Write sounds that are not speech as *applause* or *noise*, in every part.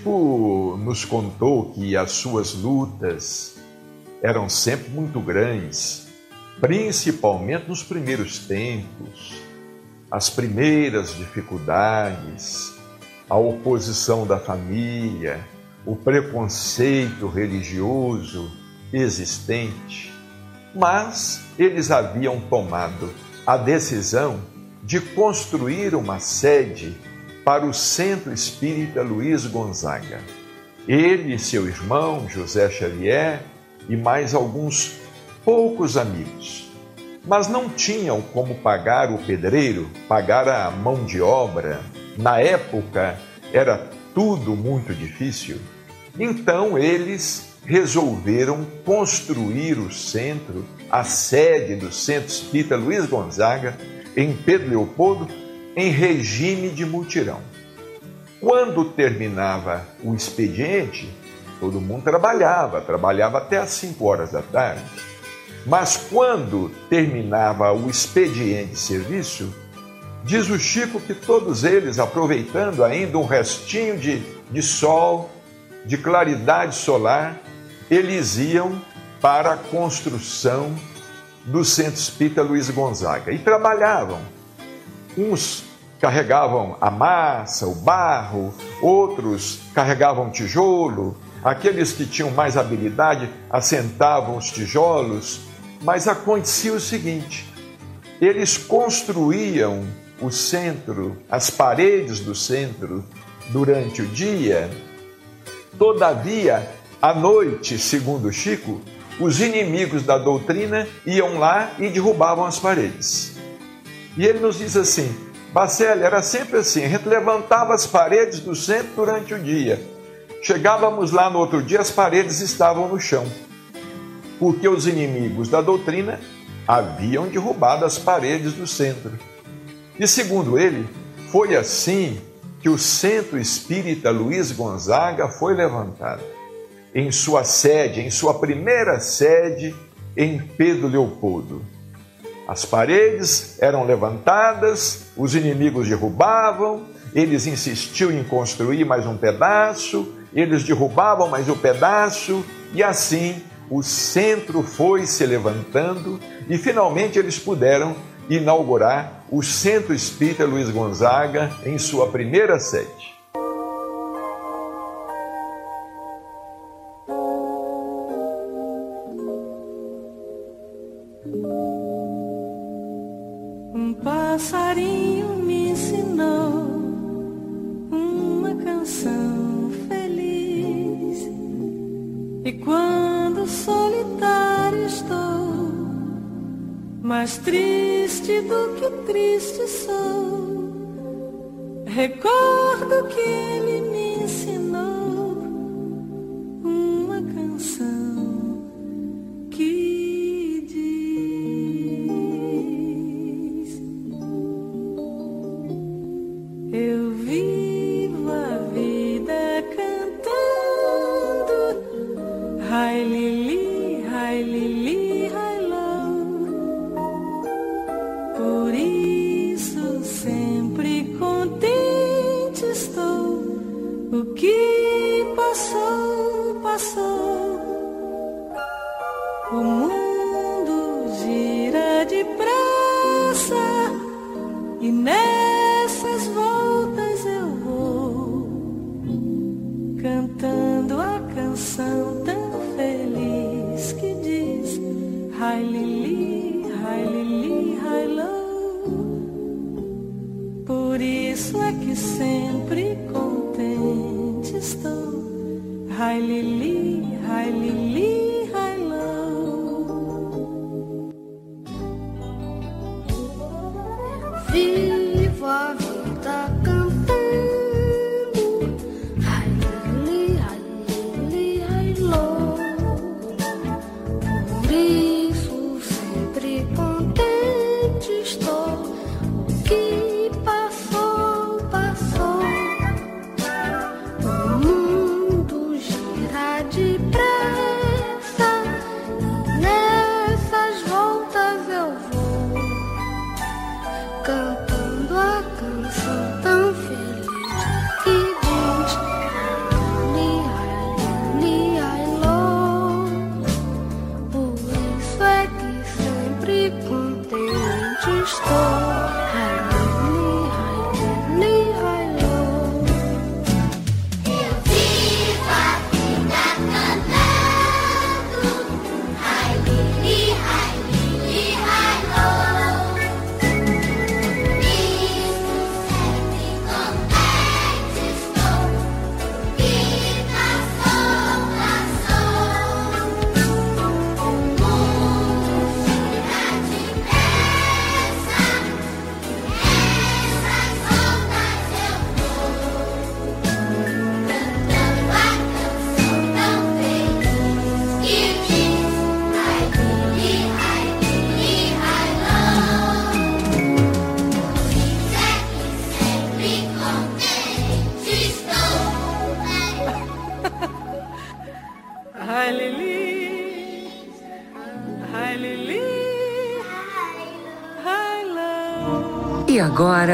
Chico nos contou que as suas lutas eram sempre muito grandes, principalmente nos primeiros tempos, as primeiras dificuldades, a oposição da família, o preconceito religioso existente. Mas eles haviam tomado a decisão de construir uma sede para o Centro Espírita Luiz Gonzaga. Ele e seu irmão José Xavier e mais alguns poucos amigos. Mas não tinham como pagar o pedreiro, pagar a mão de obra. Na época era tudo muito difícil. Então eles resolveram construir o centro, a sede do Centro Espírita Luiz Gonzaga, em Pedro Leopoldo, em regime de mutirão. Quando terminava o expediente, todo mundo trabalhava, trabalhava até às 5 horas da tarde. Mas quando terminava o expediente de serviço, diz o Chico que todos eles, aproveitando ainda um restinho de, de sol, de claridade solar, eles iam para a construção do Centro Espírita Luiz Gonzaga e trabalhavam Uns carregavam a massa, o barro, outros carregavam tijolo, aqueles que tinham mais habilidade assentavam os tijolos, mas acontecia o seguinte: eles construíam o centro, as paredes do centro durante o dia, todavia, à noite, segundo Chico, os inimigos da doutrina iam lá e derrubavam as paredes. E ele nos diz assim: Bacelli era sempre assim, a gente levantava as paredes do centro durante o dia. Chegávamos lá no outro dia, as paredes estavam no chão, porque os inimigos da doutrina haviam derrubado as paredes do centro. E segundo ele, foi assim que o Centro Espírita Luiz Gonzaga foi levantado. Em sua sede, em sua primeira sede, em Pedro Leopoldo. As paredes eram levantadas, os inimigos derrubavam, eles insistiam em construir mais um pedaço, eles derrubavam mais um pedaço, e assim o centro foi se levantando e finalmente eles puderam inaugurar o Centro Espírita Luiz Gonzaga em sua primeira sede. Mais triste do que triste sou. Recordo que ele me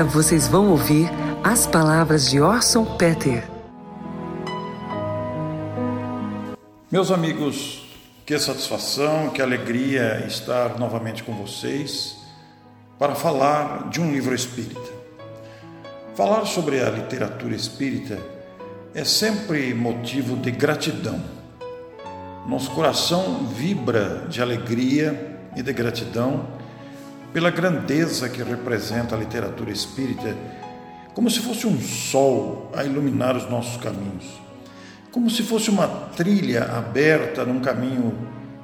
vocês vão ouvir as palavras de Orson Peter. Meus amigos, que satisfação, que alegria estar novamente com vocês para falar de um livro espírita. Falar sobre a literatura espírita é sempre motivo de gratidão. Nosso coração vibra de alegria e de gratidão pela grandeza que representa a literatura espírita, como se fosse um sol a iluminar os nossos caminhos, como se fosse uma trilha aberta num caminho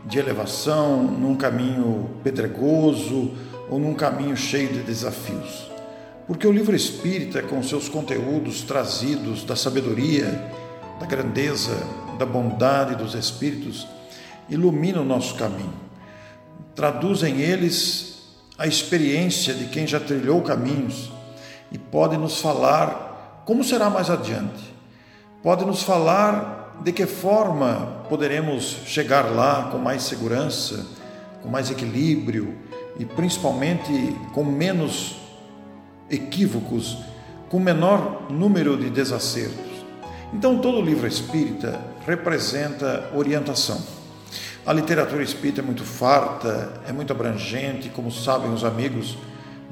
de elevação, num caminho pedregoso ou num caminho cheio de desafios. Porque o livro espírita, com seus conteúdos trazidos da sabedoria, da grandeza, da bondade dos espíritos, ilumina o nosso caminho. Traduz em eles a experiência de quem já trilhou caminhos e pode nos falar como será mais adiante. Pode nos falar de que forma poderemos chegar lá com mais segurança, com mais equilíbrio e principalmente com menos equívocos, com menor número de desacertos. Então, todo livro espírita representa orientação. A literatura espírita é muito farta, é muito abrangente, como sabem os amigos,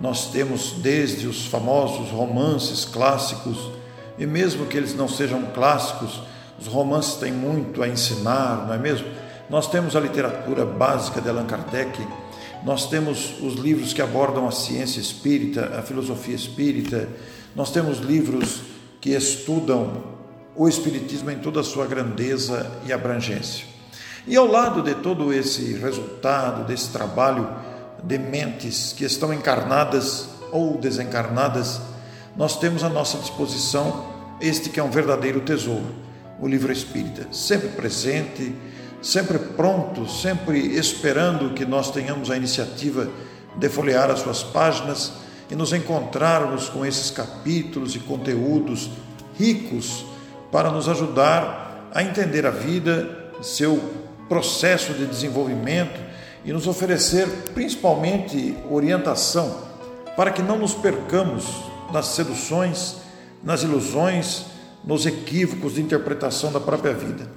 nós temos desde os famosos romances clássicos, e mesmo que eles não sejam clássicos, os romances têm muito a ensinar, não é mesmo? Nós temos a literatura básica de Allan Kardec, nós temos os livros que abordam a ciência espírita, a filosofia espírita, nós temos livros que estudam o espiritismo em toda a sua grandeza e abrangência. E ao lado de todo esse resultado, desse trabalho de mentes que estão encarnadas ou desencarnadas, nós temos à nossa disposição este que é um verdadeiro tesouro, o livro espírita, sempre presente, sempre pronto, sempre esperando que nós tenhamos a iniciativa de folhear as suas páginas e nos encontrarmos com esses capítulos e conteúdos ricos para nos ajudar a entender a vida, seu processo de desenvolvimento e nos oferecer principalmente orientação para que não nos percamos nas seduções, nas ilusões, nos equívocos de interpretação da própria vida.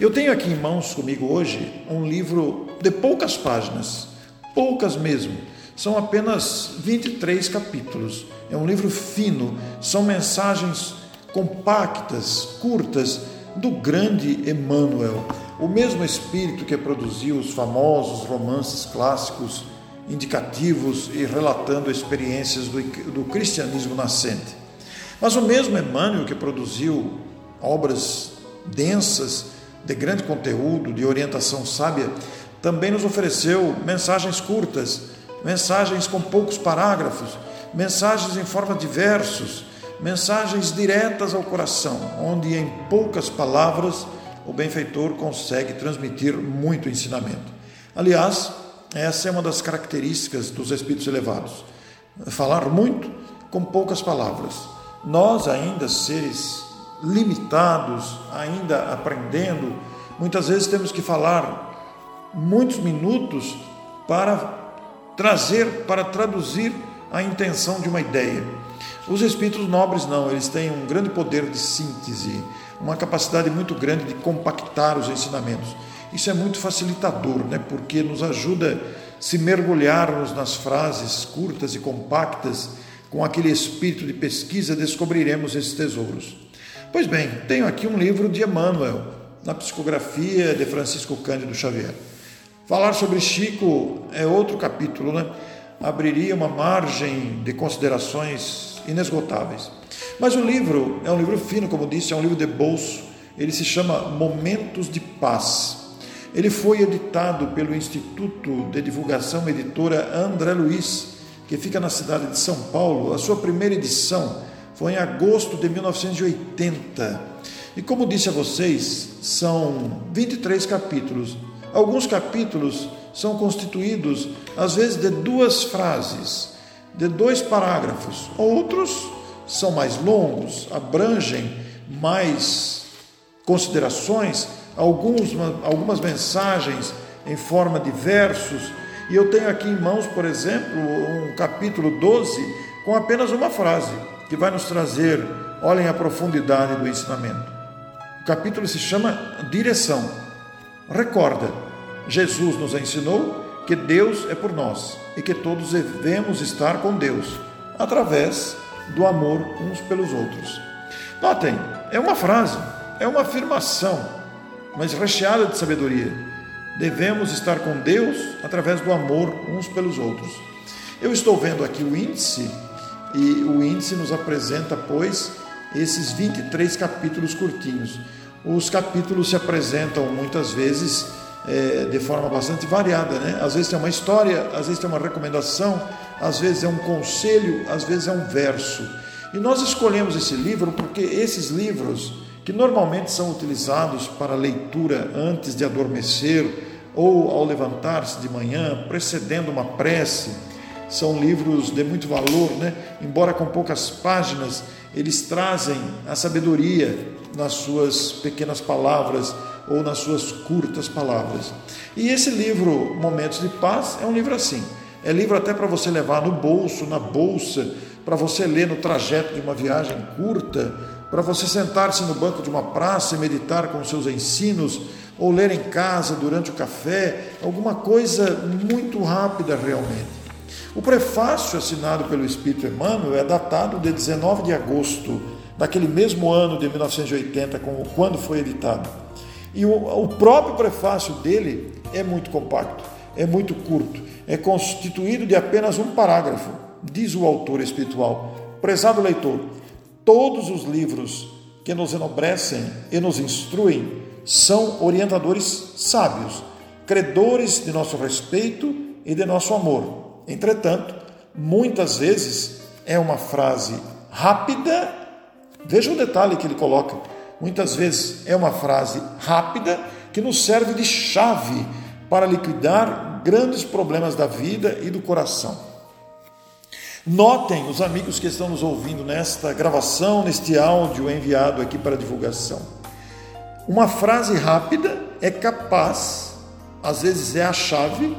Eu tenho aqui em mãos comigo hoje um livro de poucas páginas, poucas mesmo. São apenas 23 capítulos. É um livro fino, são mensagens compactas, curtas do grande Emmanuel, o mesmo espírito que produziu os famosos romances clássicos indicativos e relatando experiências do, do cristianismo nascente. Mas o mesmo Emmanuel que produziu obras densas, de grande conteúdo, de orientação sábia, também nos ofereceu mensagens curtas, mensagens com poucos parágrafos, mensagens em forma de versos, mensagens diretas ao coração, onde em poucas palavras o benfeitor consegue transmitir muito ensinamento. Aliás, essa é uma das características dos espíritos elevados. Falar muito com poucas palavras. Nós, ainda seres limitados, ainda aprendendo, muitas vezes temos que falar muitos minutos para trazer, para traduzir a intenção de uma ideia. Os espíritos nobres não, eles têm um grande poder de síntese, uma capacidade muito grande de compactar os ensinamentos. Isso é muito facilitador, né? porque nos ajuda a se mergulharmos nas frases curtas e compactas, com aquele espírito de pesquisa descobriremos esses tesouros. Pois bem, tenho aqui um livro de Emmanuel, na psicografia de Francisco Cândido Xavier. Falar sobre Chico é outro capítulo, né? Abriria uma margem de considerações inesgotáveis. Mas o livro é um livro fino, como disse, é um livro de bolso. Ele se chama Momentos de Paz. Ele foi editado pelo Instituto de Divulgação Editora André Luiz, que fica na cidade de São Paulo. A sua primeira edição foi em agosto de 1980. E como disse a vocês, são 23 capítulos. Alguns capítulos são constituídos, às vezes, de duas frases, de dois parágrafos. Outros são mais longos, abrangem mais considerações alguns, algumas mensagens em forma de versos, e eu tenho aqui em mãos, por exemplo, um capítulo 12 com apenas uma frase, que vai nos trazer, olhem a profundidade do ensinamento. O capítulo se chama Direção. Recorda, Jesus nos ensinou que Deus é por nós e que todos devemos estar com Deus através do amor uns pelos outros. Notem, é uma frase, é uma afirmação mas recheada de sabedoria. Devemos estar com Deus através do amor uns pelos outros. Eu estou vendo aqui o índice e o índice nos apresenta, pois, esses 23 capítulos curtinhos. Os capítulos se apresentam muitas vezes é, de forma bastante variada, né? Às vezes tem uma história, às vezes tem uma recomendação, às vezes é um conselho, às vezes é um verso. E nós escolhemos esse livro porque esses livros que normalmente são utilizados para leitura antes de adormecer ou ao levantar-se de manhã, precedendo uma prece. São livros de muito valor, né? embora com poucas páginas, eles trazem a sabedoria nas suas pequenas palavras ou nas suas curtas palavras. E esse livro, Momentos de Paz, é um livro assim. É livro até para você levar no bolso, na bolsa, para você ler no trajeto de uma viagem curta para você sentar-se no banco de uma praça e meditar com seus ensinos, ou ler em casa durante o café, alguma coisa muito rápida realmente. O prefácio assinado pelo Espírito Emmanuel é datado de 19 de agosto daquele mesmo ano de 1980, quando foi editado. E o, o próprio prefácio dele é muito compacto. é muito curto, é constituído de apenas um parágrafo, diz o autor espiritual. Prezado leitor, todos os livros que nos enobrecem e nos instruem são orientadores sábios, credores de nosso respeito e de nosso amor. Entretanto, muitas vezes é uma frase rápida, veja o detalhe que ele coloca. Muitas vezes é uma frase rápida que nos serve de chave para liquidar grandes problemas da vida e do coração. Notem os amigos que estão nos ouvindo nesta gravação, neste áudio enviado aqui para divulgação. Uma frase rápida é capaz, às vezes é a chave,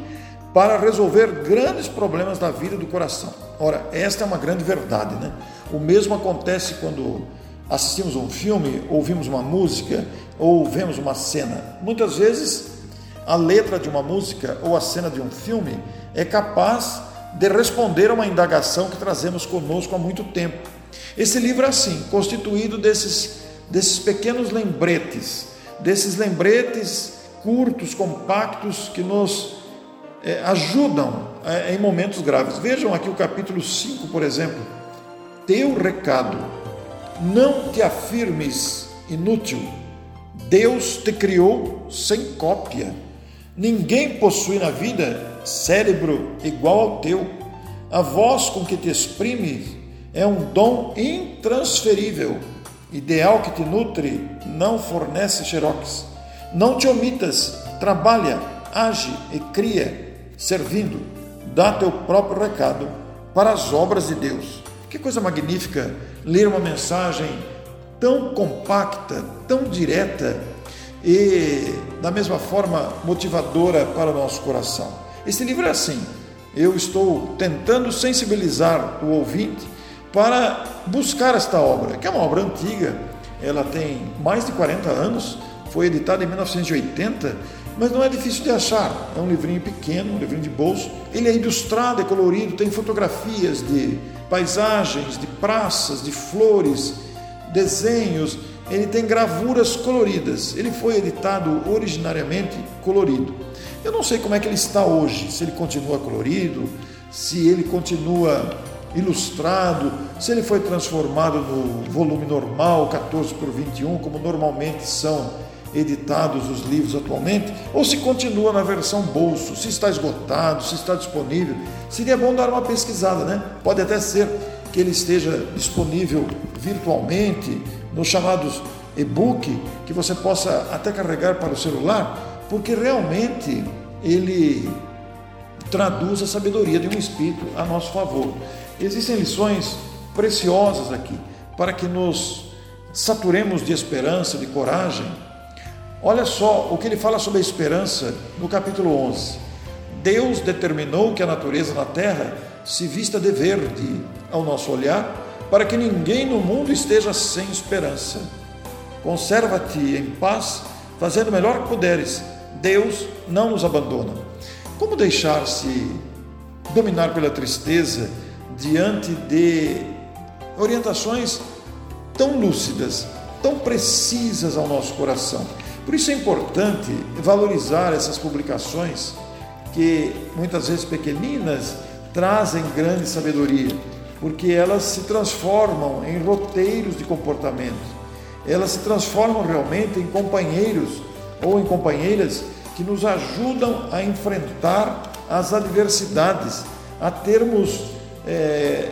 para resolver grandes problemas da vida e do coração. Ora, esta é uma grande verdade, né? O mesmo acontece quando assistimos um filme, ouvimos uma música ou vemos uma cena. Muitas vezes a letra de uma música ou a cena de um filme é capaz de responder a uma indagação que trazemos conosco há muito tempo. Esse livro é assim, constituído desses, desses pequenos lembretes, desses lembretes curtos, compactos, que nos é, ajudam é, em momentos graves. Vejam aqui o capítulo 5, por exemplo. Teu recado, não te afirmes inútil. Deus te criou sem cópia. Ninguém possui na vida cérebro igual ao teu. A voz com que te exprimes é um dom intransferível. Ideal que te nutre não fornece xerox. Não te omitas, trabalha, age e cria, servindo. Dá teu próprio recado para as obras de Deus. Que coisa magnífica ler uma mensagem tão compacta, tão direta e da mesma forma motivadora para o nosso coração. Esse livro é assim. Eu estou tentando sensibilizar o ouvinte para buscar esta obra, que é uma obra antiga, ela tem mais de 40 anos, foi editada em 1980, mas não é difícil de achar. É um livrinho pequeno, um livrinho de bolso. Ele é ilustrado, é colorido, tem fotografias de paisagens, de praças, de flores, desenhos, ele tem gravuras coloridas. Ele foi editado originariamente colorido. Eu não sei como é que ele está hoje, se ele continua colorido, se ele continua ilustrado, se ele foi transformado no volume normal, 14 por 21, como normalmente são editados os livros atualmente, ou se continua na versão bolso, se está esgotado, se está disponível. Seria bom dar uma pesquisada, né? Pode até ser que ele esteja disponível virtualmente, nos chamados e-book, que você possa até carregar para o celular, porque realmente ele traduz a sabedoria de um espírito a nosso favor. Existem lições preciosas aqui para que nos saturemos de esperança, de coragem. Olha só o que ele fala sobre a esperança no capítulo 11. Deus determinou que a natureza na terra se vista de verde ao nosso olhar, para que ninguém no mundo esteja sem esperança. Conserva-te em paz, fazendo o melhor que puderes. Deus não nos abandona. Como deixar-se dominar pela tristeza diante de orientações tão lúcidas, tão precisas ao nosso coração? Por isso é importante valorizar essas publicações que muitas vezes pequeninas trazem grande sabedoria, porque elas se transformam em roteiros de comportamento. Elas se transformam realmente em companheiros ou em companheiras que nos ajudam a enfrentar as adversidades, a termos é,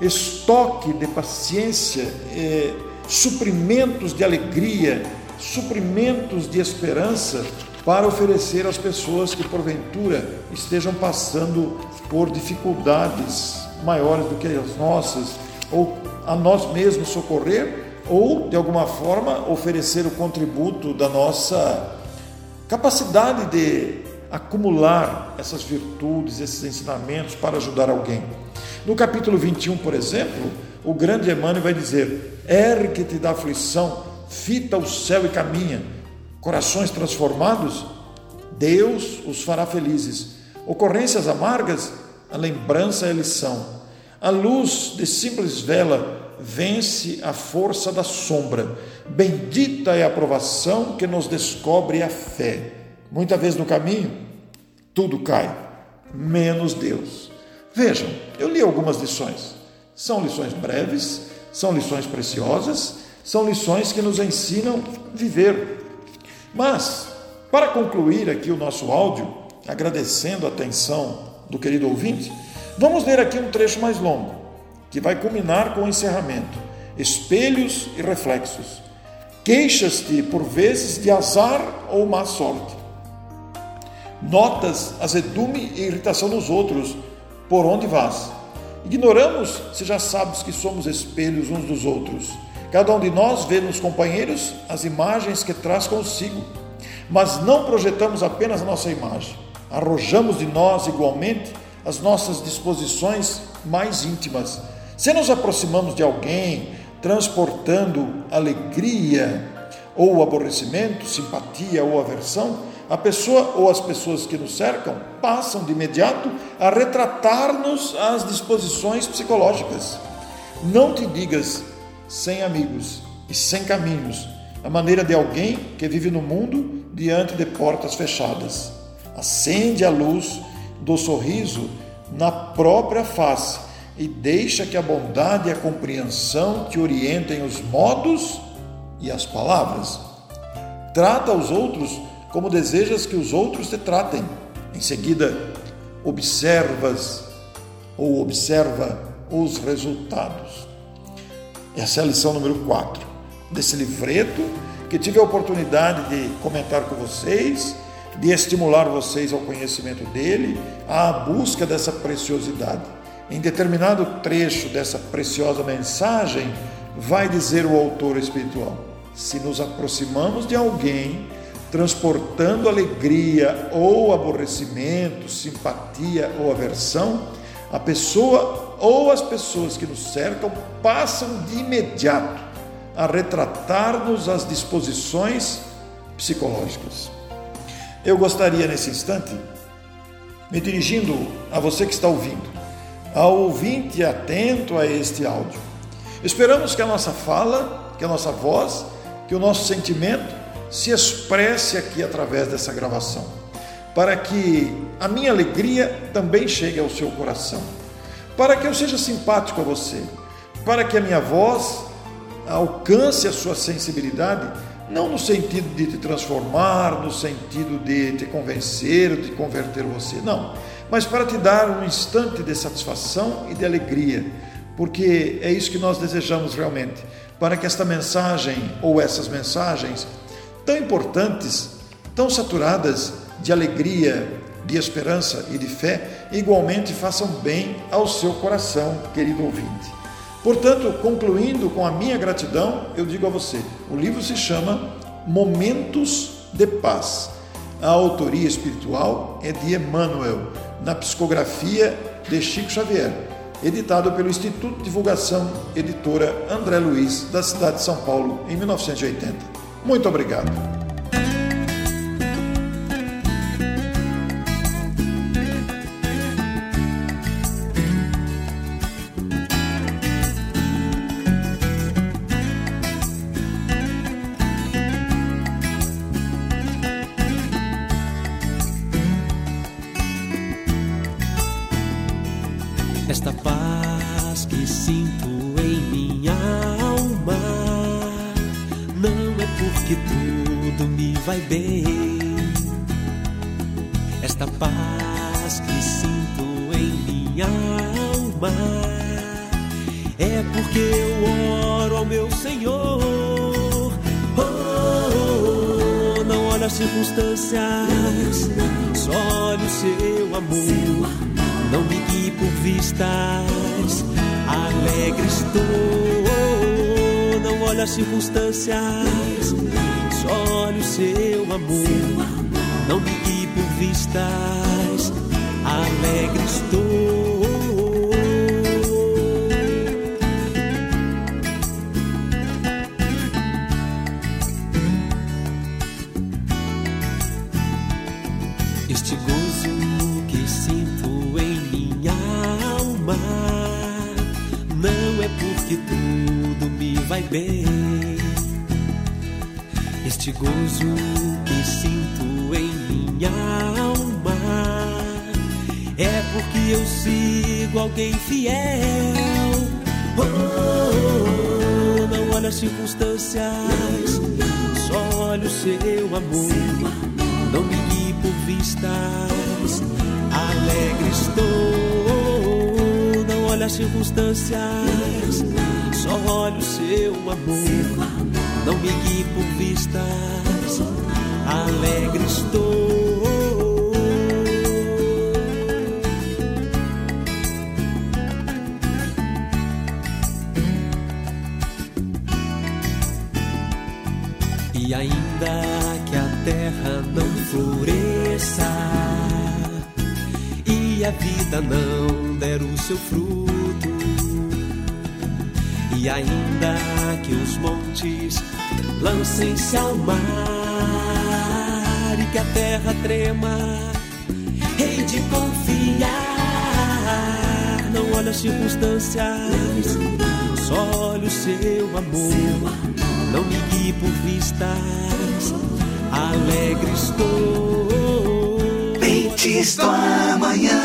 estoque de paciência, é, suprimentos de alegria, suprimentos de esperança para oferecer às pessoas que porventura estejam passando por dificuldades maiores do que as nossas, ou a nós mesmos socorrer, ou de alguma forma oferecer o contributo da nossa capacidade de acumular essas virtudes, esses ensinamentos para ajudar alguém. No capítulo 21, por exemplo, o grande Emmanuel vai dizer: Ergue-te da aflição, fita o céu e caminha corações transformados, Deus os fará felizes. Ocorrências amargas, a lembrança é lição. A luz de simples vela vence a força da sombra. Bendita é a aprovação que nos descobre a fé. Muitas vezes no caminho, tudo cai, menos Deus. Vejam, eu li algumas lições. São lições breves, são lições preciosas, são lições que nos ensinam a viver. Mas, para concluir aqui o nosso áudio, agradecendo a atenção do querido ouvinte, vamos ler aqui um trecho mais longo, que vai culminar com o encerramento. Espelhos e reflexos. Queixas-te por vezes de azar ou má sorte. Notas azedume e irritação nos outros, por onde vás. Ignoramos se já sabes que somos espelhos uns dos outros. Cada um de nós vê nos companheiros as imagens que traz consigo, mas não projetamos apenas a nossa imagem, arrojamos de nós igualmente as nossas disposições mais íntimas. Se nos aproximamos de alguém transportando alegria ou aborrecimento, simpatia ou aversão, a pessoa ou as pessoas que nos cercam passam de imediato a retratar-nos as disposições psicológicas. Não te digas sem amigos e sem caminhos, a maneira de alguém que vive no mundo diante de portas fechadas. Acende a luz do sorriso na própria face e deixa que a bondade e a compreensão te orientem os modos e as palavras. Trata os outros como desejas que os outros te tratem. Em seguida, observas ou observa os resultados. Essa é a lição número 4 desse livreto que tive a oportunidade de comentar com vocês, de estimular vocês ao conhecimento dele, à busca dessa preciosidade. Em determinado trecho dessa preciosa mensagem, vai dizer o autor espiritual: se nos aproximamos de alguém transportando alegria ou aborrecimento, simpatia ou aversão, a pessoa ou as pessoas que nos cercam passam de imediato a retratar-nos as disposições psicológicas. Eu gostaria nesse instante, me dirigindo a você que está ouvindo, ao ouvinte atento a este áudio. Esperamos que a nossa fala, que a nossa voz, que o nosso sentimento se expresse aqui através dessa gravação, para que a minha alegria também chegue ao seu coração, para que eu seja simpático a você, para que a minha voz alcance a sua sensibilidade, não no sentido de te transformar, no sentido de te convencer, de converter você, não, mas para te dar um instante de satisfação e de alegria, porque é isso que nós desejamos realmente, para que esta mensagem ou essas mensagens tão importantes, tão saturadas de alegria, de esperança e de fé, igualmente façam bem ao seu coração, querido ouvinte. Portanto, concluindo com a minha gratidão, eu digo a você: o livro se chama Momentos de Paz. A autoria espiritual é de Emmanuel, na psicografia de Chico Xavier, editado pelo Instituto de Divulgação Editora André Luiz, da cidade de São Paulo, em 1980. Muito obrigado. Olha o seu amor. Não me guie por vistas, alegre estou. Este gozo que sinto em minha alma não é porque tudo me vai bem. Este gozo que sinto em minha alma porque eu sigo alguém fiel. Oh, oh, oh, não olha as circunstâncias, só olha o seu amor. Não me guie por vistas, alegre estou. Não olha as circunstâncias, só olha o seu amor. Não me guie por vistas, alegre estou. E ainda que a terra não floresça e a vida não der o seu fruto, e ainda que os montes lancem-se ao mar e que a terra trema, hei de confiar. Não olha as circunstâncias, só olha o seu amor. Não me guie por vistas, alegre estou. Mentes do amanhã.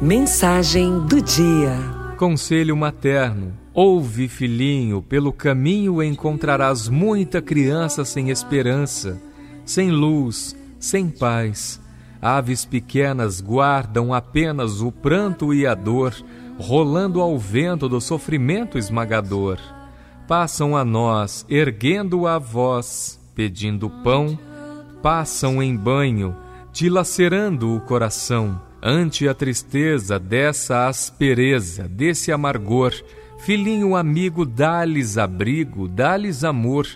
Mensagem do dia. Conselho materno. Ouve, filhinho, pelo caminho encontrarás muita criança sem esperança, sem luz, sem paz. Aves pequenas guardam apenas o pranto e a dor, rolando ao vento do sofrimento esmagador. Passam a nós, erguendo a voz, pedindo pão, passam em banho, dilacerando o coração, ante a tristeza dessa aspereza, desse amargor. Filhinho amigo, dá-lhes abrigo, dá-lhes amor.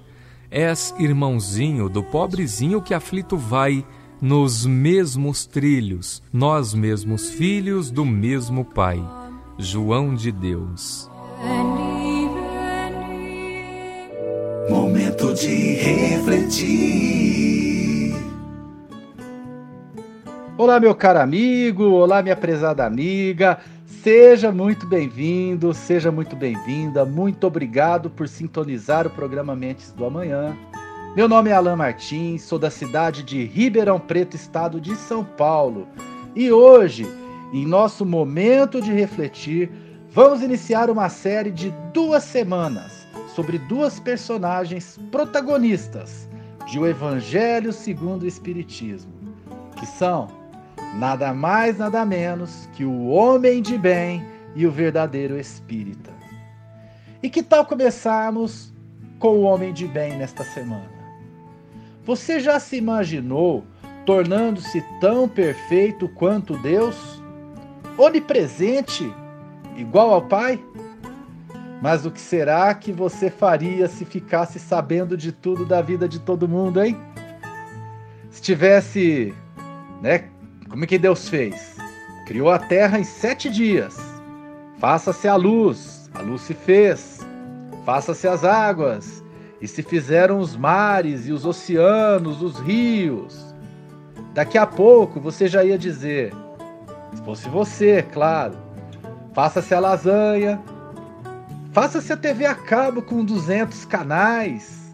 És irmãozinho do pobrezinho que aflito vai, nos mesmos trilhos, nós mesmos filhos do mesmo Pai. João de Deus. Momento de refletir. Olá, meu caro amigo, olá, minha prezada amiga. Seja muito bem-vindo, seja muito bem-vinda. Muito obrigado por sintonizar o programa Mentes do Amanhã. Meu nome é Alan Martins, sou da cidade de Ribeirão Preto, estado de São Paulo. E hoje, em nosso momento de refletir, vamos iniciar uma série de duas semanas sobre duas personagens protagonistas de O Evangelho segundo o Espiritismo, que são nada mais, nada menos que o homem de bem e o verdadeiro espírita. E que tal começarmos com o homem de bem nesta semana? Você já se imaginou tornando-se tão perfeito quanto Deus? Onipresente, igual ao Pai? Mas o que será que você faria se ficasse sabendo de tudo da vida de todo mundo, hein? Se tivesse, né? Como é que Deus fez? Criou a terra em sete dias. Faça-se a luz, a luz se fez. Faça-se as águas, e se fizeram os mares e os oceanos, os rios. Daqui a pouco você já ia dizer, se fosse você, claro, faça-se a lasanha, faça-se a TV a cabo com 200 canais,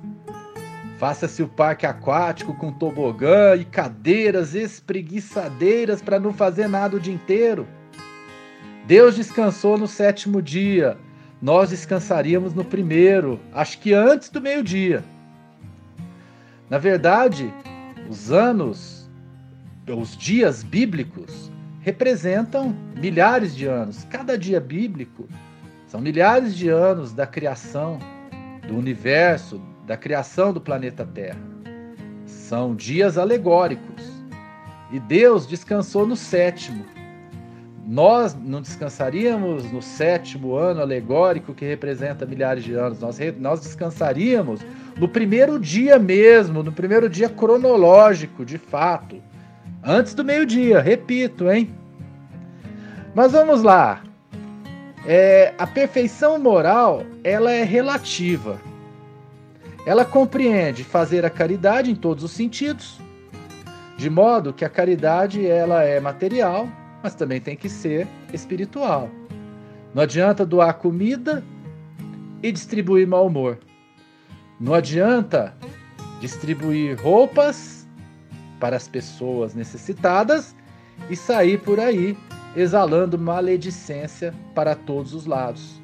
faça-se o parque aquático com tobogã e cadeiras espreguiçadeiras para não fazer nada o dia inteiro. Deus descansou no sétimo dia nós descansaríamos no primeiro, acho que antes do meio-dia. Na verdade, os anos, os dias bíblicos, representam milhares de anos. Cada dia bíblico são milhares de anos da criação do universo, da criação do planeta Terra. São dias alegóricos. E Deus descansou no sétimo, nós não descansaríamos no sétimo ano alegórico que representa milhares de anos, nós, nós descansaríamos no primeiro dia mesmo, no primeiro dia cronológico, de fato, antes do meio-dia, repito, hein? Mas vamos lá. É, a perfeição moral ela é relativa. Ela compreende fazer a caridade em todos os sentidos, de modo que a caridade ela é material, mas também tem que ser espiritual. Não adianta doar comida e distribuir mau humor. Não adianta distribuir roupas para as pessoas necessitadas e sair por aí exalando maledicência para todos os lados.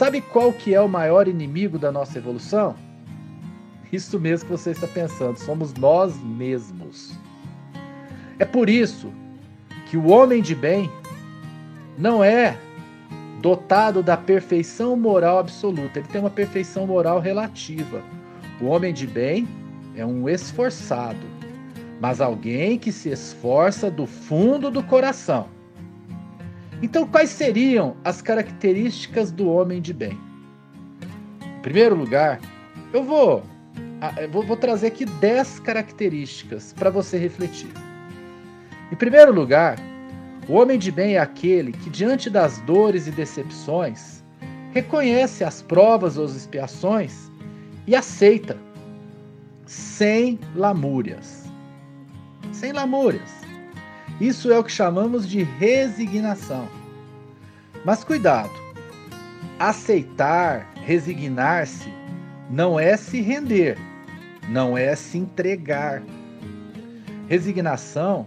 Sabe qual que é o maior inimigo da nossa evolução? Isso mesmo que você está pensando, somos nós mesmos. É por isso que o homem de bem não é dotado da perfeição moral absoluta, ele tem uma perfeição moral relativa. O homem de bem é um esforçado, mas alguém que se esforça do fundo do coração. Então, quais seriam as características do homem de bem? Em primeiro lugar, eu vou, eu vou, trazer aqui 10 características para você refletir. Em primeiro lugar, o homem de bem é aquele que, diante das dores e decepções, reconhece as provas ou as expiações e aceita, sem lamúrias sem lamúrias. Isso é o que chamamos de resignação. Mas cuidado, aceitar, resignar-se, não é se render, não é se entregar. Resignação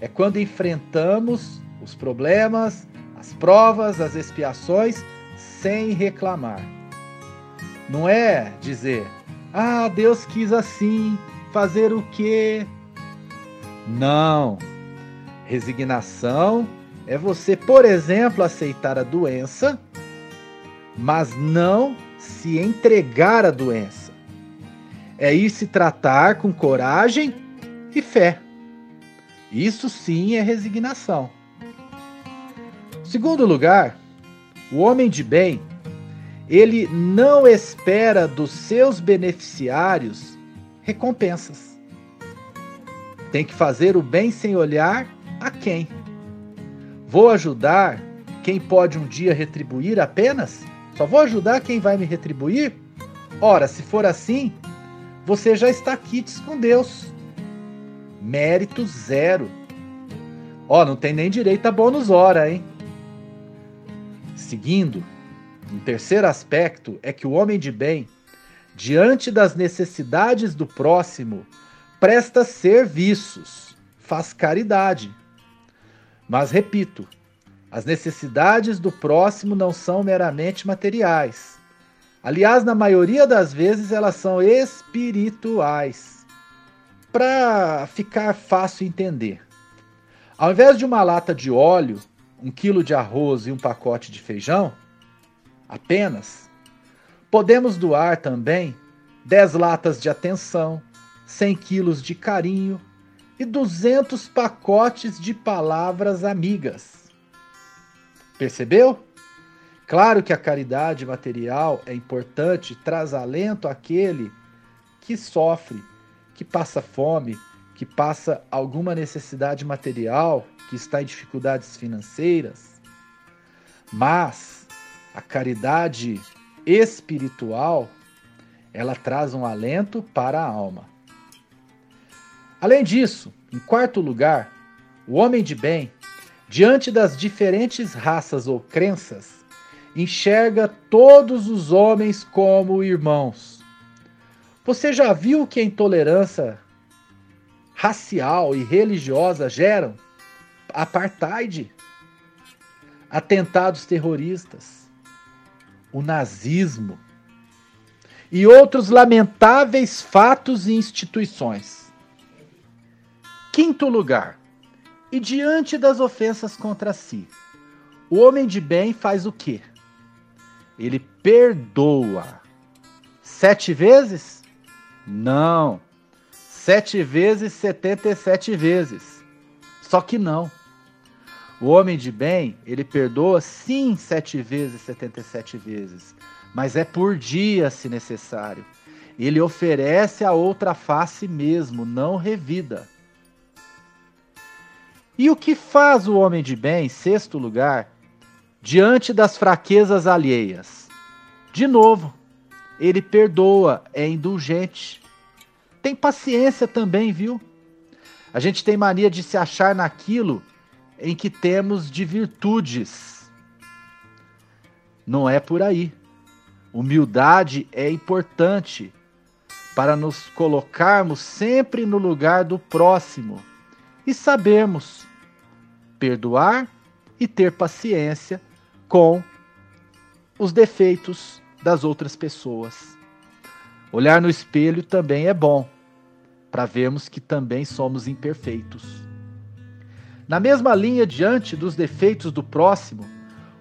é quando enfrentamos os problemas, as provas, as expiações sem reclamar. Não é dizer, ah, Deus quis assim, fazer o quê? Não. Resignação é você, por exemplo, aceitar a doença, mas não se entregar à doença. É ir se tratar com coragem e fé. Isso sim é resignação. Segundo lugar, o homem de bem, ele não espera dos seus beneficiários recompensas. Tem que fazer o bem sem olhar a quem. Vou ajudar quem pode um dia retribuir apenas? Só vou ajudar quem vai me retribuir? Ora, se for assim, você já está quites com Deus. Mérito zero. Ó, não tem nem direito a bônus hora, hein? Seguindo, um terceiro aspecto é que o homem de bem, diante das necessidades do próximo, presta serviços, faz caridade. Mas repito, as necessidades do próximo não são meramente materiais. Aliás, na maioria das vezes elas são espirituais. Para ficar fácil entender, ao invés de uma lata de óleo, um quilo de arroz e um pacote de feijão, apenas, podemos doar também 10 latas de atenção, 100 quilos de carinho e 200 pacotes de palavras amigas. Percebeu? Claro que a caridade material é importante, traz alento àquele que sofre, que passa fome, que passa alguma necessidade material, que está em dificuldades financeiras. Mas a caridade espiritual, ela traz um alento para a alma. Além disso, em quarto lugar, o homem de bem, diante das diferentes raças ou crenças, enxerga todos os homens como irmãos. Você já viu que a intolerância racial e religiosa geram apartheid, atentados terroristas, o nazismo e outros lamentáveis fatos e instituições. Quinto lugar, e diante das ofensas contra si, o homem de bem faz o quê? Ele perdoa. Sete vezes? Não. Sete vezes, setenta e sete vezes. Só que não. O homem de bem, ele perdoa sim sete vezes, setenta e sete vezes, mas é por dia se necessário. Ele oferece a outra face mesmo, não revida. E o que faz o homem de bem, sexto lugar, diante das fraquezas alheias? De novo, ele perdoa, é indulgente. Tem paciência também, viu? A gente tem mania de se achar naquilo em que temos de virtudes. Não é por aí. Humildade é importante para nos colocarmos sempre no lugar do próximo e sabermos perdoar e ter paciência com os defeitos das outras pessoas. Olhar no espelho também é bom, para vermos que também somos imperfeitos. Na mesma linha, diante dos defeitos do próximo,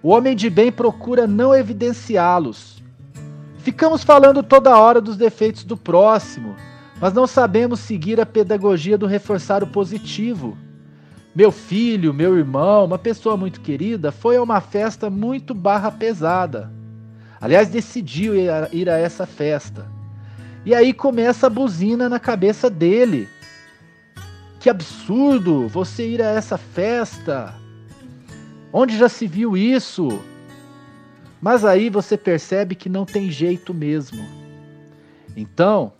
o homem de bem procura não evidenciá-los. Ficamos falando toda hora dos defeitos do próximo, mas não sabemos seguir a pedagogia do reforçar o positivo. Meu filho, meu irmão, uma pessoa muito querida, foi a uma festa muito barra pesada. Aliás, decidiu ir a essa festa. E aí começa a buzina na cabeça dele. Que absurdo você ir a essa festa. Onde já se viu isso? Mas aí você percebe que não tem jeito mesmo. Então,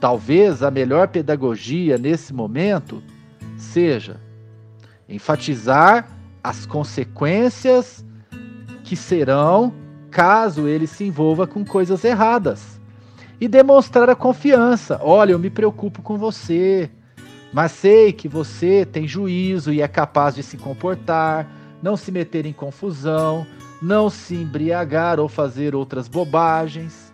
talvez a melhor pedagogia nesse momento seja enfatizar as consequências que serão caso ele se envolva com coisas erradas e demonstrar a confiança. Olha, eu me preocupo com você, mas sei que você tem juízo e é capaz de se comportar, não se meter em confusão, não se embriagar ou fazer outras bobagens.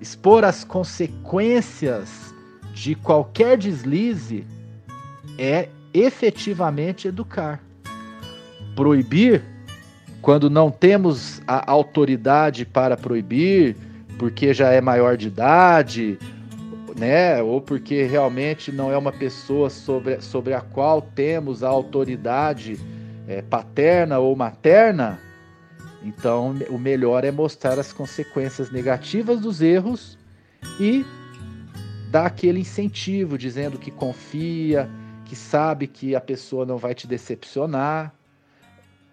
Expor as consequências de qualquer deslize é efetivamente educar. Proibir, quando não temos a autoridade para proibir, porque já é maior de idade, né? Ou porque realmente não é uma pessoa sobre, sobre a qual temos a autoridade é, paterna ou materna, então o melhor é mostrar as consequências negativas dos erros e dar aquele incentivo, dizendo que confia, que sabe que a pessoa não vai te decepcionar.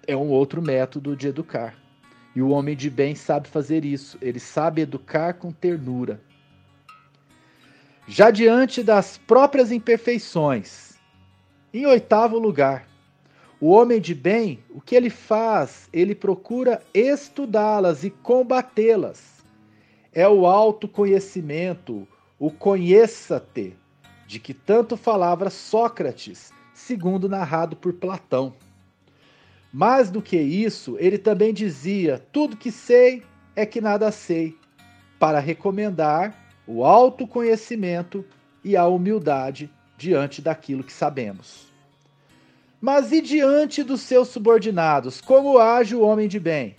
É um outro método de educar. E o homem de bem sabe fazer isso, ele sabe educar com ternura. Já diante das próprias imperfeições, em oitavo lugar, o homem de bem, o que ele faz? Ele procura estudá-las e combatê-las. É o autoconhecimento, o conheça-te de que tanto falava Sócrates, segundo narrado por Platão. Mais do que isso, ele também dizia: tudo que sei é que nada sei, para recomendar o autoconhecimento e a humildade diante daquilo que sabemos. Mas e diante dos seus subordinados, como age o homem de bem?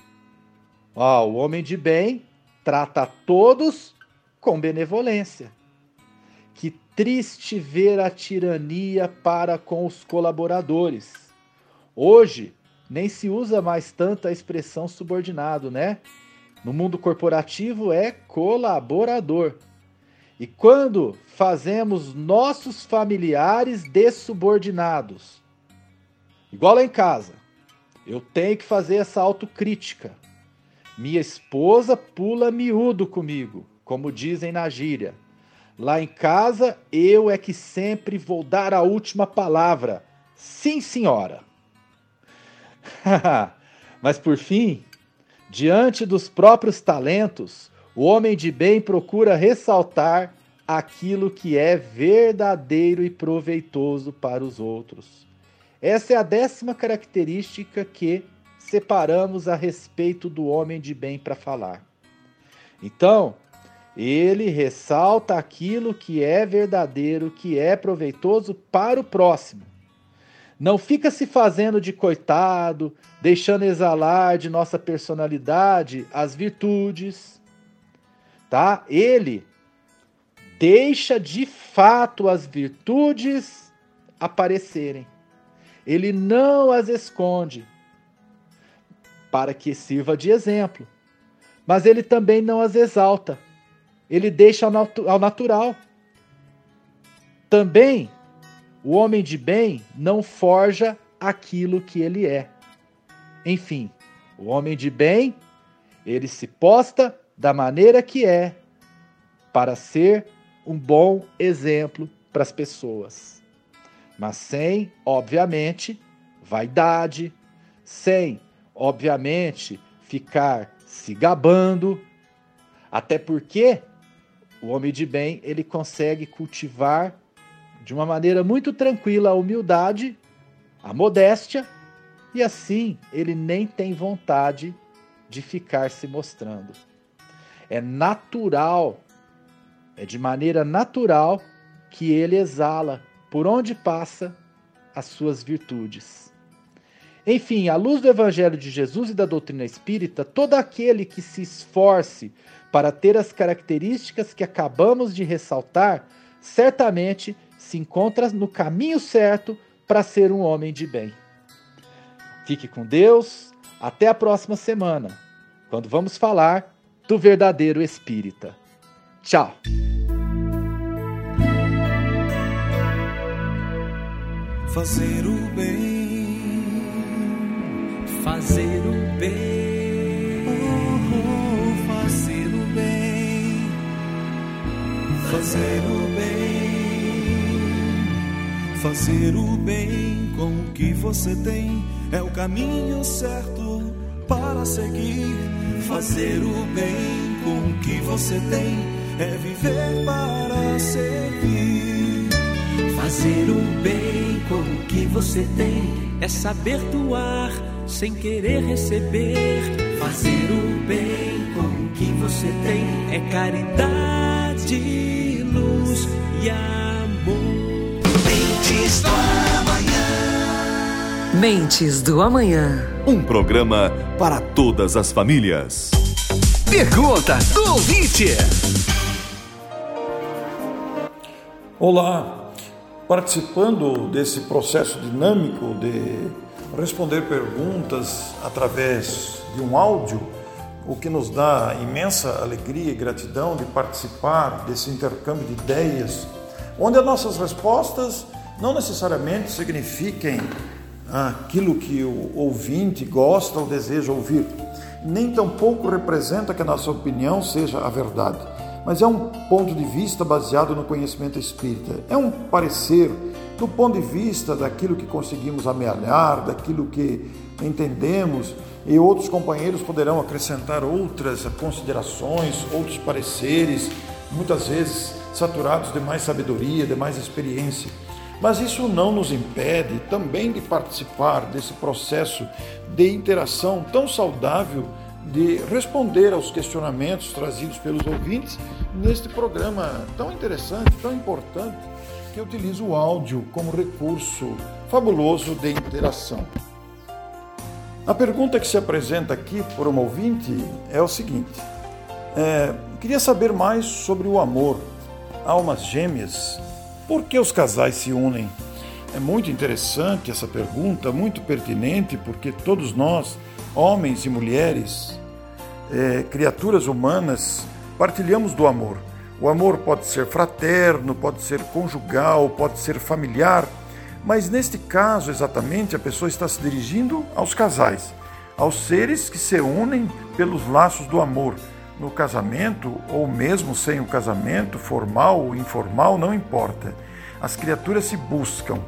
Oh, o homem de bem trata a todos com benevolência triste ver a tirania para com os colaboradores. Hoje, nem se usa mais tanto a expressão subordinado, né? No mundo corporativo é colaborador. E quando fazemos nossos familiares dessubordinados, igual lá em casa, eu tenho que fazer essa autocrítica. Minha esposa pula miúdo comigo, como dizem na gíria. Lá em casa, eu é que sempre vou dar a última palavra. Sim, senhora. *laughs* Mas por fim, diante dos próprios talentos, o homem de bem procura ressaltar aquilo que é verdadeiro e proveitoso para os outros. Essa é a décima característica que separamos a respeito do homem de bem para falar. Então, ele ressalta aquilo que é verdadeiro, que é proveitoso para o próximo. Não fica se fazendo de coitado, deixando exalar de nossa personalidade as virtudes, tá? Ele deixa de fato as virtudes aparecerem. Ele não as esconde para que sirva de exemplo, mas ele também não as exalta ele deixa ao natural. Também, o homem de bem não forja aquilo que ele é. Enfim, o homem de bem, ele se posta da maneira que é, para ser um bom exemplo para as pessoas. Mas sem, obviamente, vaidade, sem, obviamente, ficar se gabando, até porque o homem de bem, ele consegue cultivar de uma maneira muito tranquila a humildade, a modéstia, e assim ele nem tem vontade de ficar se mostrando. É natural, é de maneira natural que ele exala por onde passa as suas virtudes. Enfim, à luz do Evangelho de Jesus e da doutrina espírita, todo aquele que se esforce para ter as características que acabamos de ressaltar, certamente se encontra no caminho certo para ser um homem de bem. Fique com Deus, até a próxima semana, quando vamos falar do verdadeiro espírita. Tchau! Fazer o bem, fazer o bem, fazer o bem, fazer o bem com o que você tem é o caminho certo para seguir. Fazer o bem com o que você tem é viver para servir. Fazer o bem com o que você tem é saber doar sem querer receber. Fazer o bem com o que você tem é caridade, luz e amor. Mentes do amanhã. Mentes do Amanhã. Um programa para todas as famílias. Pergunta do ouvinte. Olá, participando desse processo dinâmico de responder perguntas através de um áudio, o que nos dá imensa alegria e gratidão de participar desse intercâmbio de ideias, onde as nossas respostas não necessariamente signifiquem aquilo que o ouvinte gosta ou deseja ouvir, nem tampouco representa que a nossa opinião seja a verdade, mas é um ponto de vista baseado no conhecimento espírita, é um parecer do ponto de vista daquilo que conseguimos amealhar, daquilo que entendemos, e outros companheiros poderão acrescentar outras considerações, outros pareceres, muitas vezes saturados de mais sabedoria, de mais experiência. Mas isso não nos impede também de participar desse processo de interação tão saudável de responder aos questionamentos trazidos pelos ouvintes neste programa tão interessante, tão importante, que utiliza o áudio como recurso fabuloso de interação. A pergunta que se apresenta aqui por um ouvinte é o seguinte: é, queria saber mais sobre o amor, almas gêmeas por que os casais se unem? É muito interessante essa pergunta, muito pertinente, porque todos nós, homens e mulheres, é, criaturas humanas, partilhamos do amor. O amor pode ser fraterno, pode ser conjugal, pode ser familiar, mas neste caso exatamente a pessoa está se dirigindo aos casais, aos seres que se unem pelos laços do amor. No casamento, ou mesmo sem o casamento, formal ou informal, não importa. As criaturas se buscam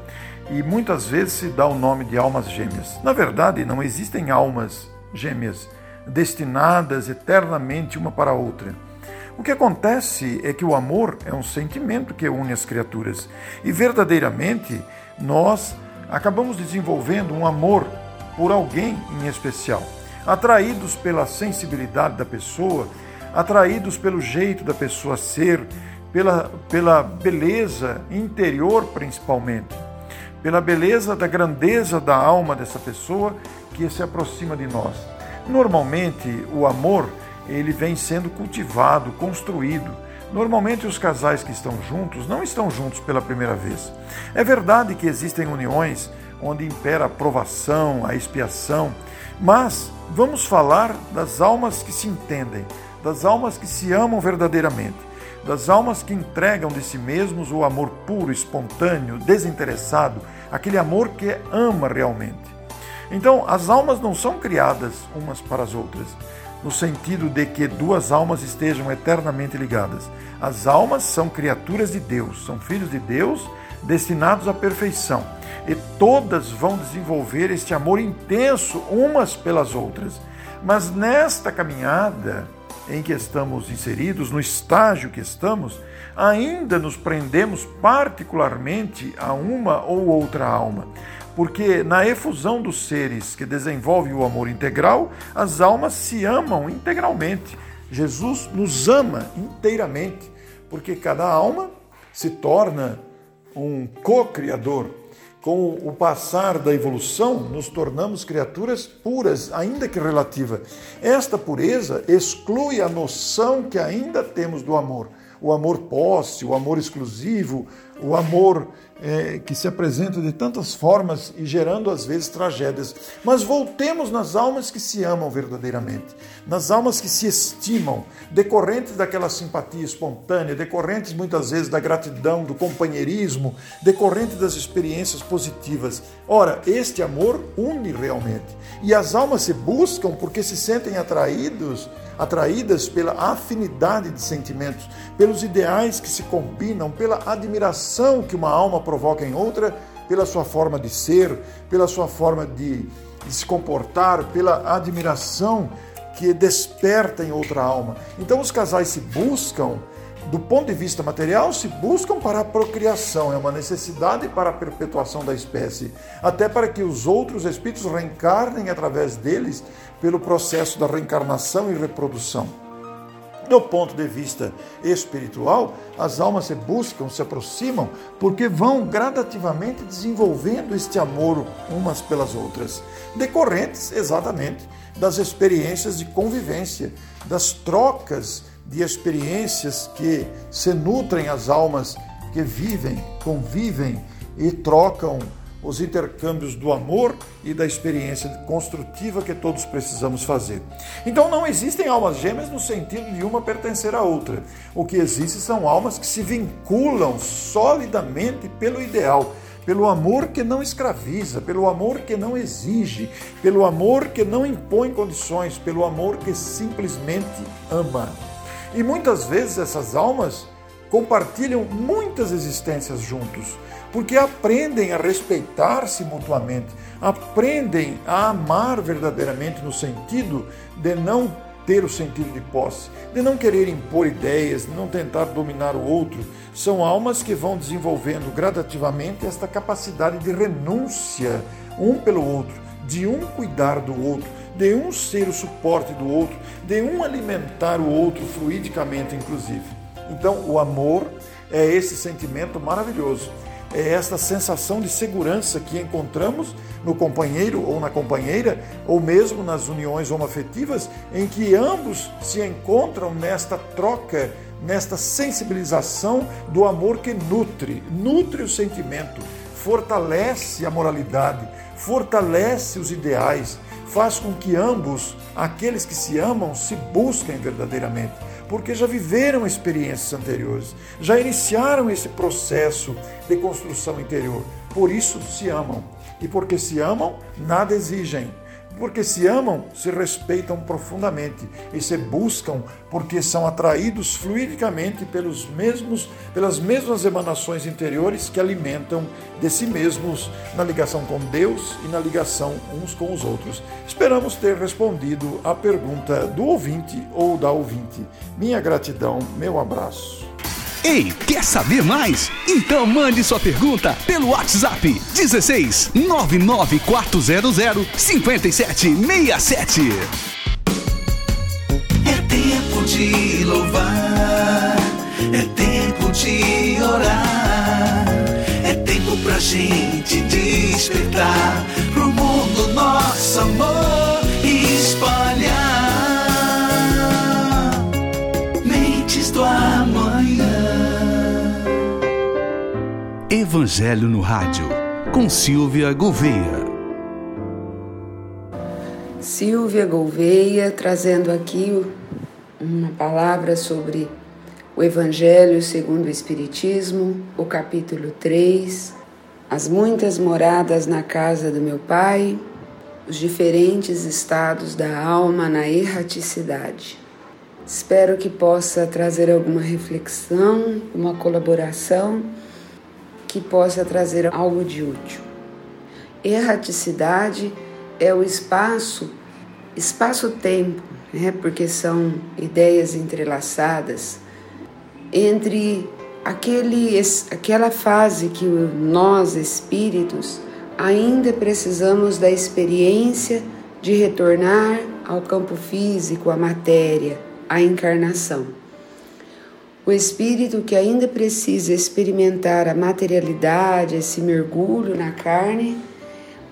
e muitas vezes se dá o nome de almas gêmeas. Na verdade, não existem almas gêmeas destinadas eternamente uma para a outra. O que acontece é que o amor é um sentimento que une as criaturas e verdadeiramente nós acabamos desenvolvendo um amor por alguém em especial, atraídos pela sensibilidade da pessoa, atraídos pelo jeito da pessoa ser, pela, pela beleza interior principalmente, pela beleza da grandeza da alma dessa pessoa que se aproxima de nós. Normalmente o amor ele vem sendo cultivado, construído. Normalmente os casais que estão juntos não estão juntos pela primeira vez. É verdade que existem uniões onde impera a provação, a expiação, mas vamos falar das almas que se entendem, das almas que se amam verdadeiramente, das almas que entregam de si mesmos o amor puro, espontâneo, desinteressado, aquele amor que ama realmente. Então, as almas não são criadas umas para as outras, no sentido de que duas almas estejam eternamente ligadas. As almas são criaturas de Deus, são filhos de Deus destinados à perfeição. E todas vão desenvolver este amor intenso umas pelas outras. Mas nesta caminhada, em que estamos inseridos, no estágio que estamos, ainda nos prendemos particularmente a uma ou outra alma. Porque na efusão dos seres que desenvolve o amor integral, as almas se amam integralmente. Jesus nos ama inteiramente, porque cada alma se torna um co-criador. Com o passar da evolução, nos tornamos criaturas puras, ainda que relativa. Esta pureza exclui a noção que ainda temos do amor o amor posse, o amor exclusivo, o amor é, que se apresenta de tantas formas e gerando às vezes tragédias. Mas voltemos nas almas que se amam verdadeiramente, nas almas que se estimam, decorrentes daquela simpatia espontânea, decorrentes muitas vezes da gratidão, do companheirismo, decorrentes das experiências positivas. Ora, este amor une realmente. E as almas se buscam porque se sentem atraídos atraídas pela afinidade de sentimentos, pelos ideais que se combinam, pela admiração que uma alma provoca em outra, pela sua forma de ser, pela sua forma de, de se comportar, pela admiração que desperta em outra alma. Então os casais se buscam do ponto de vista material, se buscam para a procriação, é uma necessidade para a perpetuação da espécie, até para que os outros espíritos reencarnem através deles pelo processo da reencarnação e reprodução. Do ponto de vista espiritual, as almas se buscam, se aproximam, porque vão gradativamente desenvolvendo este amor umas pelas outras, decorrentes exatamente das experiências de convivência, das trocas de experiências que se nutrem as almas que vivem, convivem e trocam os intercâmbios do amor e da experiência construtiva que todos precisamos fazer. Então não existem almas gêmeas no sentido de uma pertencer à outra. O que existe são almas que se vinculam solidamente pelo ideal, pelo amor que não escraviza, pelo amor que não exige, pelo amor que não impõe condições, pelo amor que simplesmente ama. E muitas vezes essas almas compartilham muitas existências juntos, porque aprendem a respeitar-se mutuamente, aprendem a amar verdadeiramente no sentido de não ter o sentido de posse, de não querer impor ideias, de não tentar dominar o outro. São almas que vão desenvolvendo gradativamente esta capacidade de renúncia um pelo outro, de um cuidar do outro, de um ser o suporte do outro, de um alimentar o outro fluidicamente, inclusive. Então, o amor é esse sentimento maravilhoso, é esta sensação de segurança que encontramos no companheiro ou na companheira, ou mesmo nas uniões homoafetivas, em que ambos se encontram nesta troca, nesta sensibilização do amor que nutre, nutre o sentimento, fortalece a moralidade, fortalece os ideais, faz com que ambos, aqueles que se amam, se busquem verdadeiramente, porque já viveram experiências anteriores, já iniciaram esse processo de construção interior, por isso se amam. E porque se amam, nada exigem, porque se amam, se respeitam profundamente e se buscam porque são atraídos fluidicamente pelos mesmos, pelas mesmas emanações interiores que alimentam de si mesmos na ligação com Deus e na ligação uns com os outros. Esperamos ter respondido à pergunta do ouvinte ou da ouvinte. Minha gratidão, meu abraço. Ei, quer saber mais? Então mande sua pergunta pelo WhatsApp 16 99400 5767. É tempo de louvar, é tempo de orar, é tempo pra gente despertar pro mundo nosso amor Evangelho no Rádio, com Silvia Gouveia. Silvia Gouveia trazendo aqui uma palavra sobre o Evangelho segundo o Espiritismo, o capítulo 3, as muitas moradas na casa do meu Pai, os diferentes estados da alma na erraticidade. Espero que possa trazer alguma reflexão, uma colaboração que possa trazer algo de útil. Erraticidade é o espaço, espaço-tempo né? porque são ideias entrelaçadas entre aquele, aquela fase que nós espíritos ainda precisamos da experiência de retornar ao campo físico, à matéria, à encarnação. O espírito que ainda precisa experimentar a materialidade, esse mergulho na carne,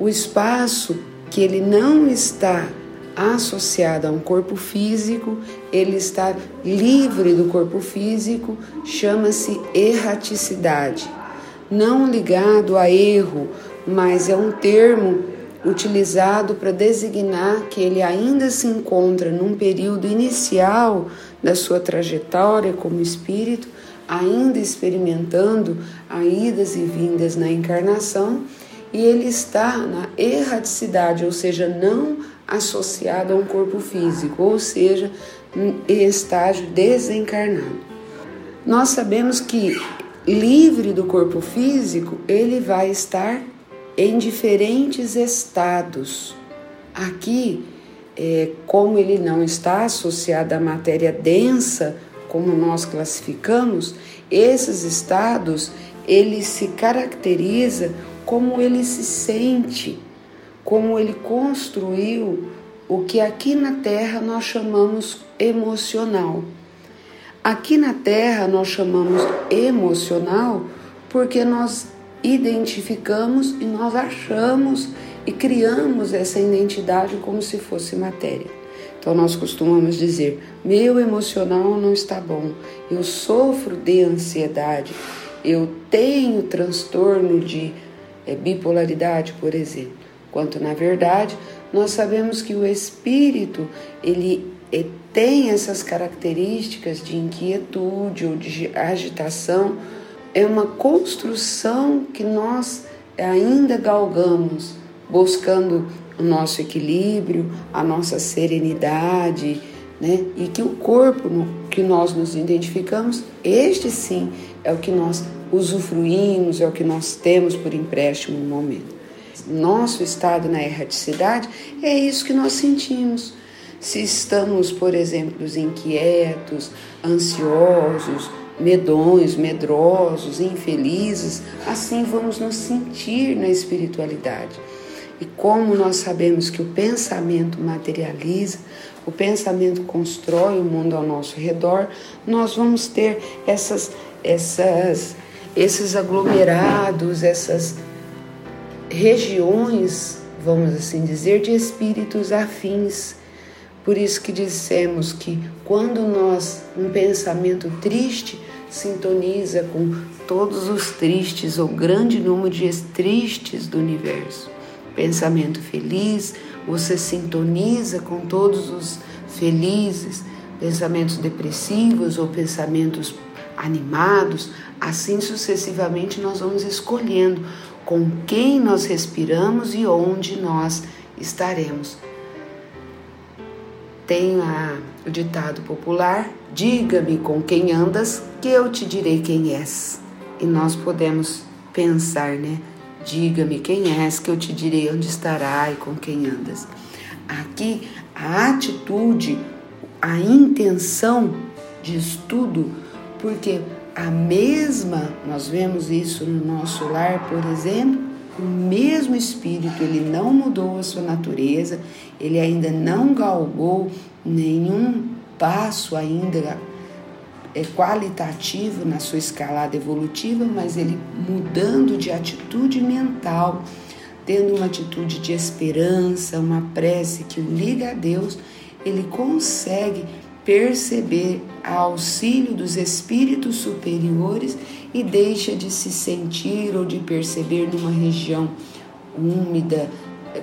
o espaço que ele não está associado a um corpo físico, ele está livre do corpo físico, chama-se erraticidade. Não ligado a erro, mas é um termo utilizado para designar que ele ainda se encontra num período inicial da sua trajetória como espírito, ainda experimentando a idas e vindas na encarnação, e ele está na erraticidade, ou seja, não associado a um corpo físico, ou seja, em estágio desencarnado. Nós sabemos que livre do corpo físico, ele vai estar em diferentes estados. Aqui, é, como ele não está associado à matéria densa, como nós classificamos, esses estados ele se caracteriza como ele se sente como ele construiu o que aqui na Terra nós chamamos emocional. Aqui na Terra nós chamamos emocional porque nós identificamos e nós achamos e criamos essa identidade como se fosse matéria. Então nós costumamos dizer: meu emocional não está bom, eu sofro de ansiedade, eu tenho transtorno de é, bipolaridade, por exemplo. Quanto na verdade nós sabemos que o espírito ele eh, tem essas características de inquietude ou de agitação, é uma construção que nós ainda galgamos, buscando o nosso equilíbrio, a nossa serenidade, né? E que o corpo que nós nos identificamos, este sim é o que nós usufruímos, é o que nós temos por empréstimo no momento nosso estado na erraticidade, é isso que nós sentimos. Se estamos, por exemplo, inquietos, ansiosos, medões, medrosos, infelizes, assim vamos nos sentir na espiritualidade. E como nós sabemos que o pensamento materializa, o pensamento constrói o mundo ao nosso redor, nós vamos ter essas, essas, esses aglomerados, essas regiões, vamos assim dizer, de espíritos afins. Por isso que dissemos que quando nós, um pensamento triste, sintoniza com todos os tristes ou grande número de tristes do universo. Pensamento feliz, você sintoniza com todos os felizes, pensamentos depressivos ou pensamentos animados, assim sucessivamente nós vamos escolhendo com quem nós respiramos e onde nós estaremos. Tem a, o ditado popular: diga-me com quem andas, que eu te direi quem és. E nós podemos pensar, né? Diga-me quem és, que eu te direi onde estará e com quem andas. Aqui, a atitude, a intenção de estudo, porque a mesma, nós vemos isso no nosso lar, por exemplo, o mesmo espírito, ele não mudou a sua natureza, ele ainda não galgou nenhum passo ainda é qualitativo na sua escalada evolutiva, mas ele mudando de atitude mental, tendo uma atitude de esperança, uma prece que o liga a Deus, ele consegue perceber auxílio dos espíritos superiores e deixa de se sentir ou de perceber numa região úmida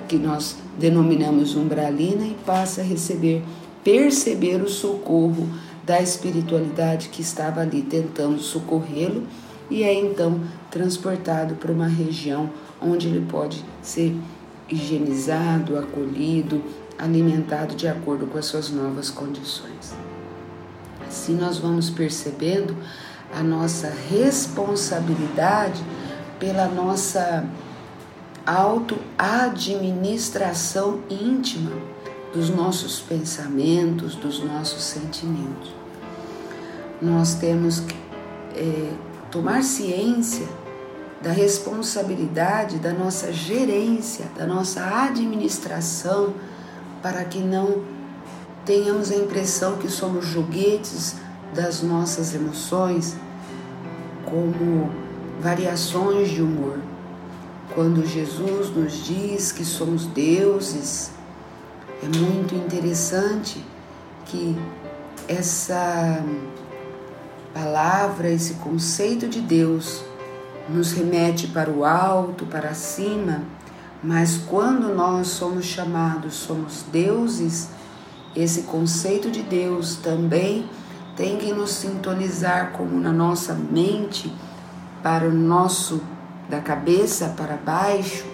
que nós denominamos umbralina e passa a receber, perceber o socorro da espiritualidade que estava ali tentando socorrê-lo e é então transportado para uma região onde ele pode ser higienizado, acolhido, alimentado de acordo com as suas novas condições. Assim nós vamos percebendo a nossa responsabilidade pela nossa auto-administração íntima dos nossos pensamentos, dos nossos sentimentos. Nós temos que é, tomar ciência da responsabilidade da nossa gerência, da nossa administração, para que não tenhamos a impressão que somos joguetes das nossas emoções, como variações de humor. Quando Jesus nos diz que somos deuses, é muito interessante que essa palavra, esse conceito de Deus, nos remete para o alto, para cima, mas quando nós somos chamados, somos deuses, esse conceito de Deus também tem que nos sintonizar como na nossa mente para o nosso da cabeça para baixo,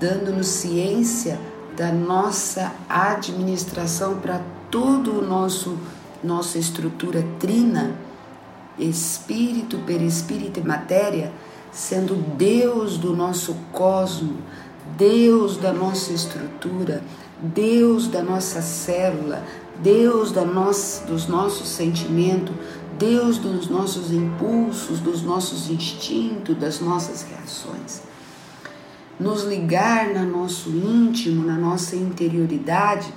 dando-nos ciência da nossa administração para todo o nosso nossa estrutura trina, espírito, perispírito e matéria, sendo Deus do nosso cosmo, Deus da nossa estrutura, Deus da nossa célula, Deus da nossa, dos nossos sentimentos, Deus dos nossos impulsos, dos nossos instintos, das nossas reações. Nos ligar no nosso íntimo, na nossa interioridade,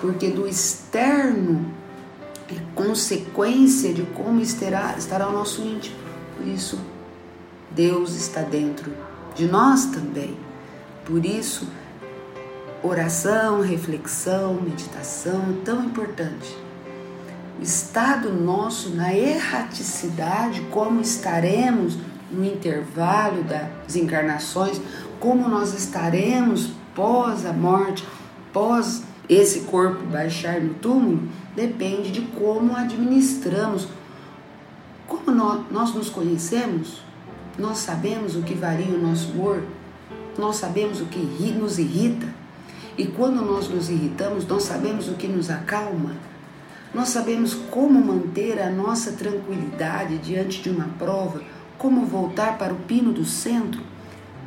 porque do externo é consequência de como estará, estará o nosso íntimo. Por isso, Deus está dentro de nós também. Por isso, oração, reflexão, meditação é tão importante. O estado nosso na erraticidade, como estaremos no intervalo das encarnações, como nós estaremos pós a morte, pós esse corpo baixar no túmulo, depende de como administramos. Como nós, nós nos conhecemos, nós sabemos o que varia o nosso humor, nós sabemos o que nos irrita. E quando nós nos irritamos, nós sabemos o que nos acalma. Nós sabemos como manter a nossa tranquilidade diante de uma prova, como voltar para o pino do centro.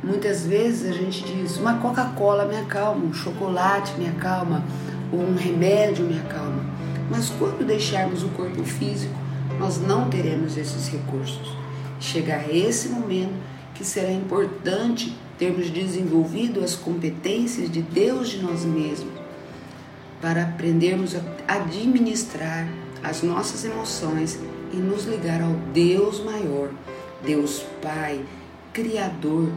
Muitas vezes a gente diz: uma Coca-Cola me acalma, um chocolate me acalma, ou um remédio me acalma. Mas quando deixarmos o corpo físico, nós não teremos esses recursos. Chegar esse momento que será importante termos desenvolvido as competências de Deus de nós mesmos para aprendermos a administrar as nossas emoções e nos ligar ao Deus maior, Deus Pai, Criador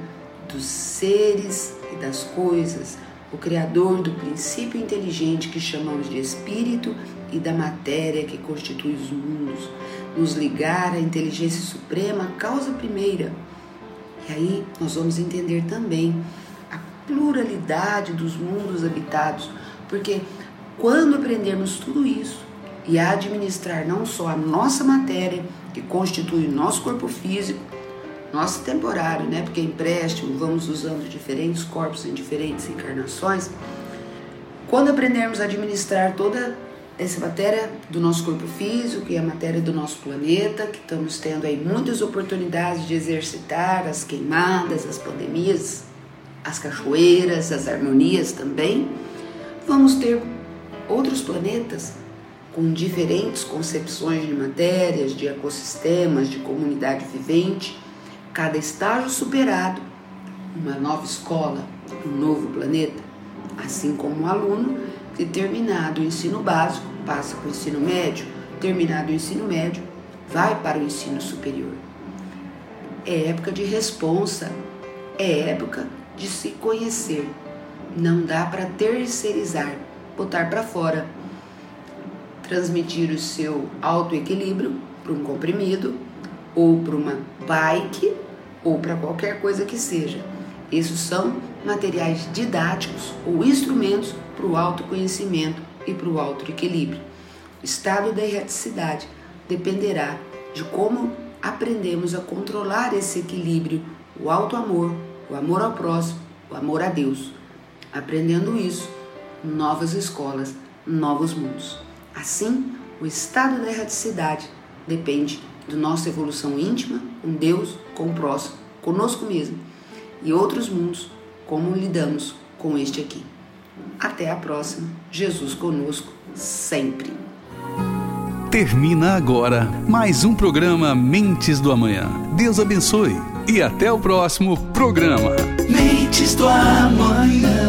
dos seres e das coisas, o Criador do princípio inteligente que chamamos de Espírito e da matéria que constitui os mundos, nos ligar à inteligência suprema, causa primeira. E aí nós vamos entender também a pluralidade dos mundos habitados, porque quando aprendermos tudo isso e administrar não só a nossa matéria, que constitui o nosso corpo físico, nosso temporário, né? Porque é empréstimo, vamos usando diferentes corpos em diferentes encarnações. Quando aprendermos a administrar toda essa matéria do nosso corpo físico e a matéria do nosso planeta, que estamos tendo aí muitas oportunidades de exercitar as queimadas, as pandemias, as cachoeiras, as harmonias também. Vamos ter outros planetas com diferentes concepções de matérias, de ecossistemas, de comunidade vivente. Cada estágio superado, uma nova escola, um novo planeta, assim como um aluno que terminado o ensino básico, passa para o ensino médio, terminado o ensino médio, vai para o ensino superior. É época de responsa, é época de se conhecer. Não dá para terceirizar, botar para fora, transmitir o seu autoequilíbrio para um comprimido, ou para uma bike, ou para qualquer coisa que seja. Esses são materiais didáticos ou instrumentos para o autoconhecimento e para o autoequilíbrio. O estado da erraticidade dependerá de como aprendemos a controlar esse equilíbrio, o auto-amor, o amor ao próximo, o amor a Deus. Aprendendo isso, novas escolas, novos mundos. Assim, o estado da erraticidade depende da nossa evolução íntima com Deus, com o próximo, conosco mesmo e outros mundos, como lidamos com este aqui. Até a próxima. Jesus conosco sempre. Termina agora mais um programa Mentes do Amanhã. Deus abençoe e até o próximo programa. Mentes do Amanhã.